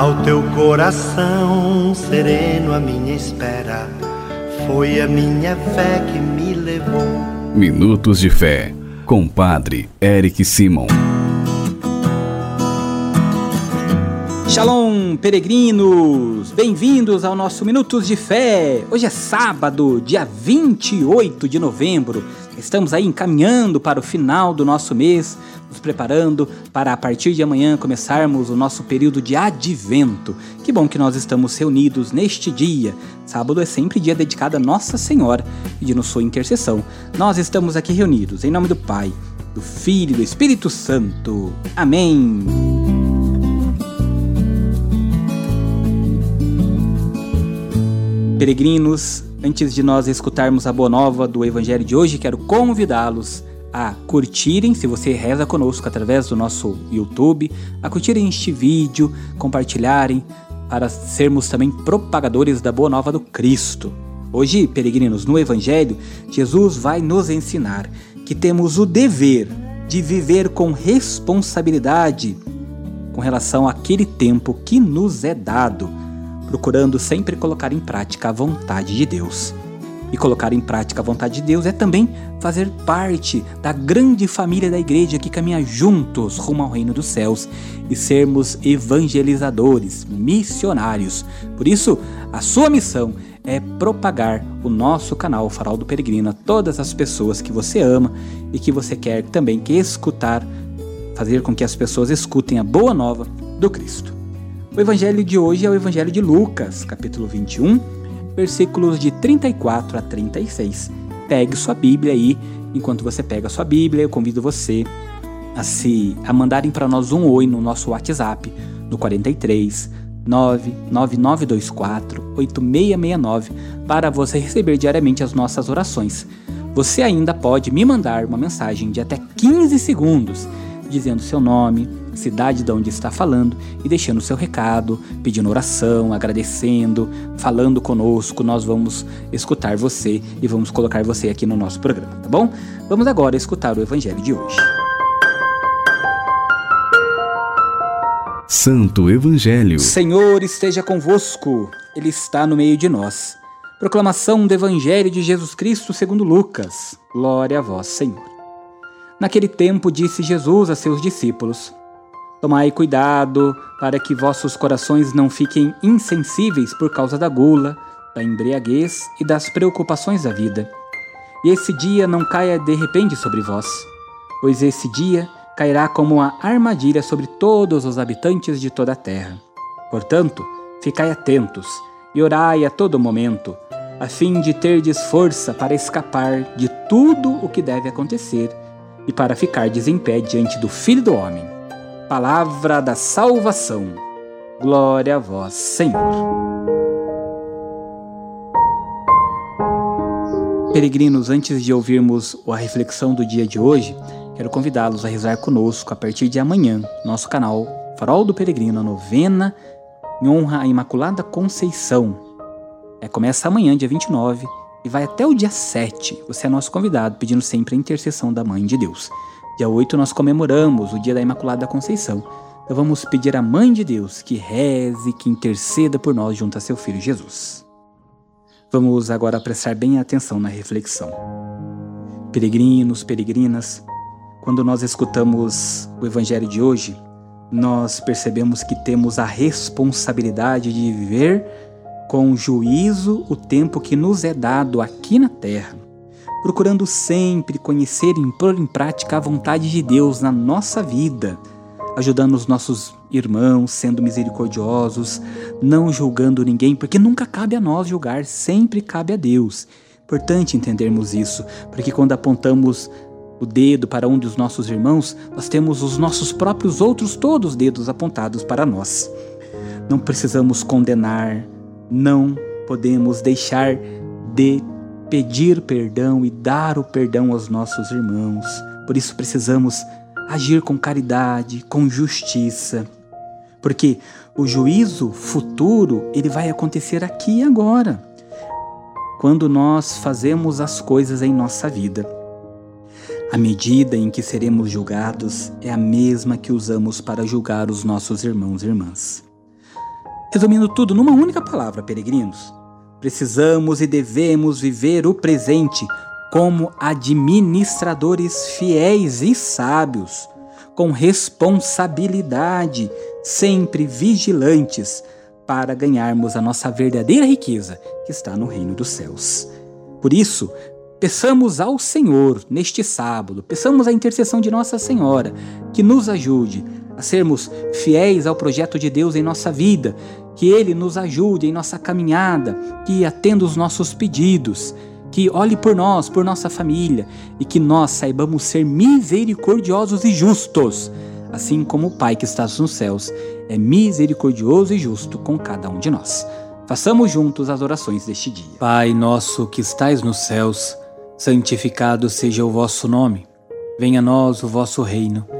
Ao teu coração sereno, a minha espera foi a minha fé que me levou. Minutos de Fé, com Padre Eric Simon. Shalom, peregrinos! Bem-vindos ao nosso Minutos de Fé. Hoje é sábado, dia 28 de novembro. Estamos aí encaminhando para o final do nosso mês, nos preparando para a partir de amanhã começarmos o nosso período de advento. Que bom que nós estamos reunidos neste dia. Sábado é sempre dia dedicado a Nossa Senhora, pedindo sua intercessão. Nós estamos aqui reunidos em nome do Pai, do Filho e do Espírito Santo. Amém. Peregrinos, antes de nós escutarmos a boa nova do Evangelho de hoje, quero convidá-los a curtirem, se você reza conosco através do nosso YouTube, a curtirem este vídeo, compartilharem, para sermos também propagadores da boa nova do Cristo. Hoje, peregrinos, no Evangelho, Jesus vai nos ensinar que temos o dever de viver com responsabilidade com relação àquele tempo que nos é dado procurando sempre colocar em prática a vontade de Deus. E colocar em prática a vontade de Deus é também fazer parte da grande família da igreja que caminha juntos rumo ao reino dos céus e sermos evangelizadores, missionários. Por isso, a sua missão é propagar o nosso canal Farol do Peregrino a todas as pessoas que você ama e que você quer também que escutar, fazer com que as pessoas escutem a boa nova do Cristo. O evangelho de hoje é o evangelho de Lucas, capítulo 21, versículos de 34 a 36. Pegue sua Bíblia aí, enquanto você pega sua Bíblia, eu convido você a se a mandarem para nós um oi no nosso WhatsApp no 43 99924 8669 para você receber diariamente as nossas orações. Você ainda pode me mandar uma mensagem de até 15 segundos dizendo seu nome, cidade de onde está falando e deixando seu recado, pedindo oração, agradecendo, falando conosco. Nós vamos escutar você e vamos colocar você aqui no nosso programa, tá bom? Vamos agora escutar o evangelho de hoje. Santo Evangelho. Senhor esteja convosco, Ele está no meio de nós. Proclamação do Evangelho de Jesus Cristo segundo Lucas. Glória a vós, Senhor. Naquele tempo disse Jesus a seus discípulos: Tomai cuidado para que vossos corações não fiquem insensíveis por causa da gula, da embriaguez e das preocupações da vida. E esse dia não caia de repente sobre vós, pois esse dia cairá como uma armadilha sobre todos os habitantes de toda a terra. Portanto, ficai atentos e orai a todo momento, a fim de terdes força para escapar de tudo o que deve acontecer e para ficardes em pé diante do Filho do Homem. Palavra da salvação. Glória a vós, Senhor. Peregrinos, antes de ouvirmos a reflexão do dia de hoje, quero convidá-los a rezar conosco a partir de amanhã, nosso canal Farol do Peregrino, a novena em honra à Imaculada Conceição. É, começa amanhã, dia 29, e vai até o dia 7. Você é nosso convidado, pedindo sempre a intercessão da Mãe de Deus. Dia 8 nós comemoramos o dia da Imaculada Conceição. Então vamos pedir à Mãe de Deus que reze, que interceda por nós junto a seu Filho Jesus. Vamos agora prestar bem atenção na reflexão. Peregrinos, peregrinas, quando nós escutamos o Evangelho de hoje, nós percebemos que temos a responsabilidade de viver com juízo o tempo que nos é dado aqui na terra procurando sempre conhecer e pôr em prática a vontade de Deus na nossa vida, ajudando os nossos irmãos, sendo misericordiosos, não julgando ninguém, porque nunca cabe a nós julgar, sempre cabe a Deus. Importante entendermos isso, porque quando apontamos o dedo para um dos nossos irmãos, nós temos os nossos próprios outros todos dedos apontados para nós. Não precisamos condenar, não podemos deixar de pedir perdão e dar o perdão aos nossos irmãos. Por isso precisamos agir com caridade, com justiça. Porque o juízo futuro, ele vai acontecer aqui e agora. Quando nós fazemos as coisas em nossa vida. A medida em que seremos julgados é a mesma que usamos para julgar os nossos irmãos e irmãs. Resumindo tudo numa única palavra, peregrinos, precisamos e devemos viver o presente como administradores fiéis e sábios, com responsabilidade, sempre vigilantes para ganharmos a nossa verdadeira riqueza que está no reino dos céus. Por isso, peçamos ao Senhor neste sábado, peçamos a intercessão de Nossa Senhora que nos ajude a sermos fiéis ao projeto de Deus em nossa vida, que Ele nos ajude em nossa caminhada, que atenda os nossos pedidos, que olhe por nós, por nossa família e que nós saibamos ser misericordiosos e justos, assim como o Pai que está nos céus é misericordioso e justo com cada um de nós. Façamos juntos as orações deste dia. Pai nosso que estais nos céus, santificado seja o vosso nome. Venha a nós o vosso reino.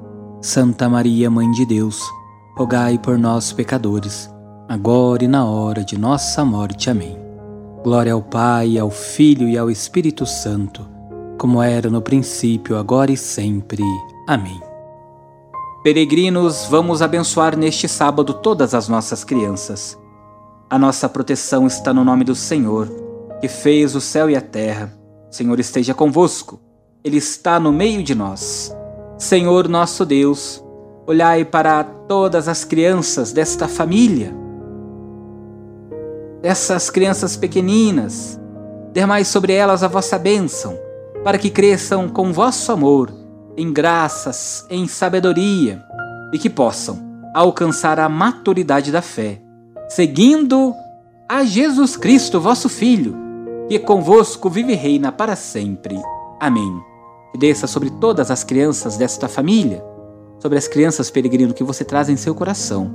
Santa Maria, Mãe de Deus, rogai por nós, pecadores, agora e na hora de nossa morte. Amém. Glória ao Pai, ao Filho e ao Espírito Santo, como era no princípio, agora e sempre. Amém. Peregrinos, vamos abençoar neste sábado todas as nossas crianças. A nossa proteção está no nome do Senhor, que fez o céu e a terra. O Senhor esteja convosco, Ele está no meio de nós. Senhor nosso Deus, olhai para todas as crianças desta família, dessas crianças pequeninas, dermai sobre elas a vossa bênção, para que cresçam com vosso amor em graças, em sabedoria e que possam alcançar a maturidade da fé, seguindo a Jesus Cristo, vosso Filho, que convosco vive e reina para sempre. Amém. E desça sobre todas as crianças desta família, sobre as crianças peregrino que você traz em seu coração,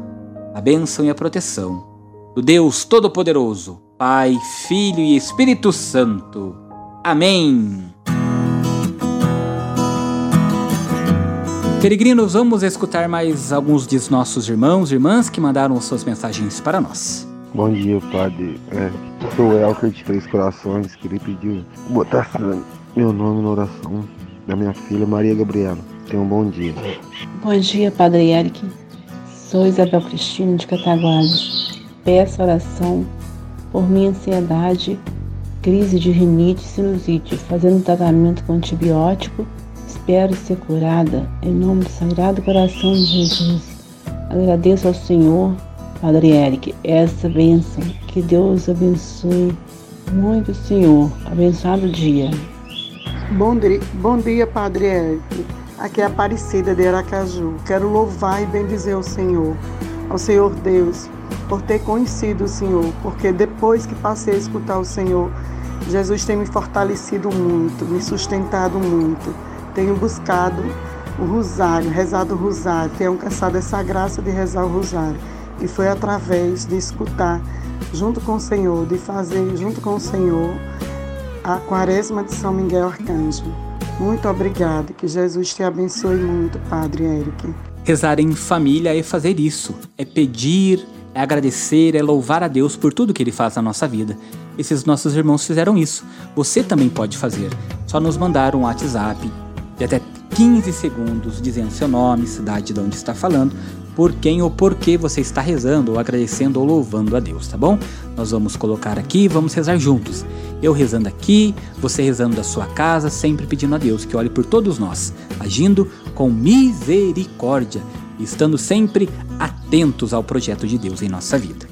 a bênção e a proteção do Deus Todo-Poderoso, Pai, Filho e Espírito Santo. Amém. Peregrinos, vamos escutar mais alguns de nossos irmãos e irmãs que mandaram suas mensagens para nós. Bom dia, padre. É, sou o Elker de Três Corações. Queria pedir botar meu nome na oração da minha filha Maria Gabriela. Tenha um bom dia. Bom dia, Padre Eric. Sou Isabel Cristina de Cataguases. Peço oração por minha ansiedade, crise de rinite e sinusite, fazendo tratamento com antibiótico espero ser curada em nome do Sagrado Coração de Jesus. Agradeço ao Senhor, Padre Eric, essa bênção. Que Deus abençoe muito, Senhor. Abençoado dia. Bom dia, bom dia, Padre Eric. Aqui é Aparecida de Aracaju. Quero louvar e bendizer o Senhor, ao Senhor Deus, por ter conhecido o Senhor, porque depois que passei a escutar o Senhor, Jesus tem me fortalecido muito, me sustentado muito tenho buscado o rosário, rezado o rosário, tenho alcançado essa graça de rezar o rosário. E foi através de escutar junto com o Senhor, de fazer junto com o Senhor a quaresma de São Miguel Arcanjo. Muito obrigada, que Jesus te abençoe muito, Padre Eric. Rezar em família é fazer isso, é pedir, é agradecer, é louvar a Deus por tudo que Ele faz na nossa vida. Esses nossos irmãos fizeram isso. Você também pode fazer. Só nos mandar um WhatsApp de até 15 segundos dizendo seu nome, cidade de onde está falando, por quem ou por que você está rezando, ou agradecendo ou louvando a Deus, tá bom? Nós vamos colocar aqui vamos rezar juntos. Eu rezando aqui, você rezando da sua casa, sempre pedindo a Deus que olhe por todos nós, agindo com misericórdia estando sempre atentos ao projeto de Deus em nossa vida.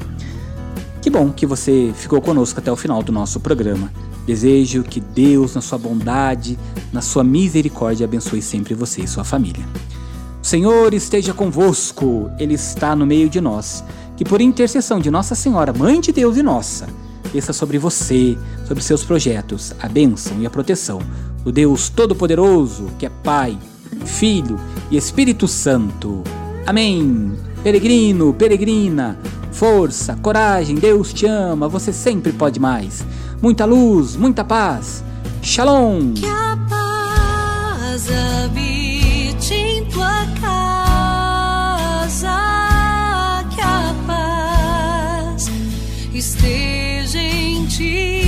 Que bom que você ficou conosco até o final do nosso programa. Desejo que Deus, na sua bondade, na sua misericórdia, abençoe sempre você e sua família. Senhor esteja convosco, Ele está no meio de nós. Que por intercessão de Nossa Senhora, Mãe de Deus e nossa, desça sobre você, sobre seus projetos, a bênção e a proteção do Deus Todo-Poderoso, que é Pai, Filho e Espírito Santo. Amém. Peregrino, peregrina, Força, coragem, Deus te ama, você sempre pode mais. Muita luz, muita paz. Shalom! Que a paz habite em tua casa, que a paz esteja em ti.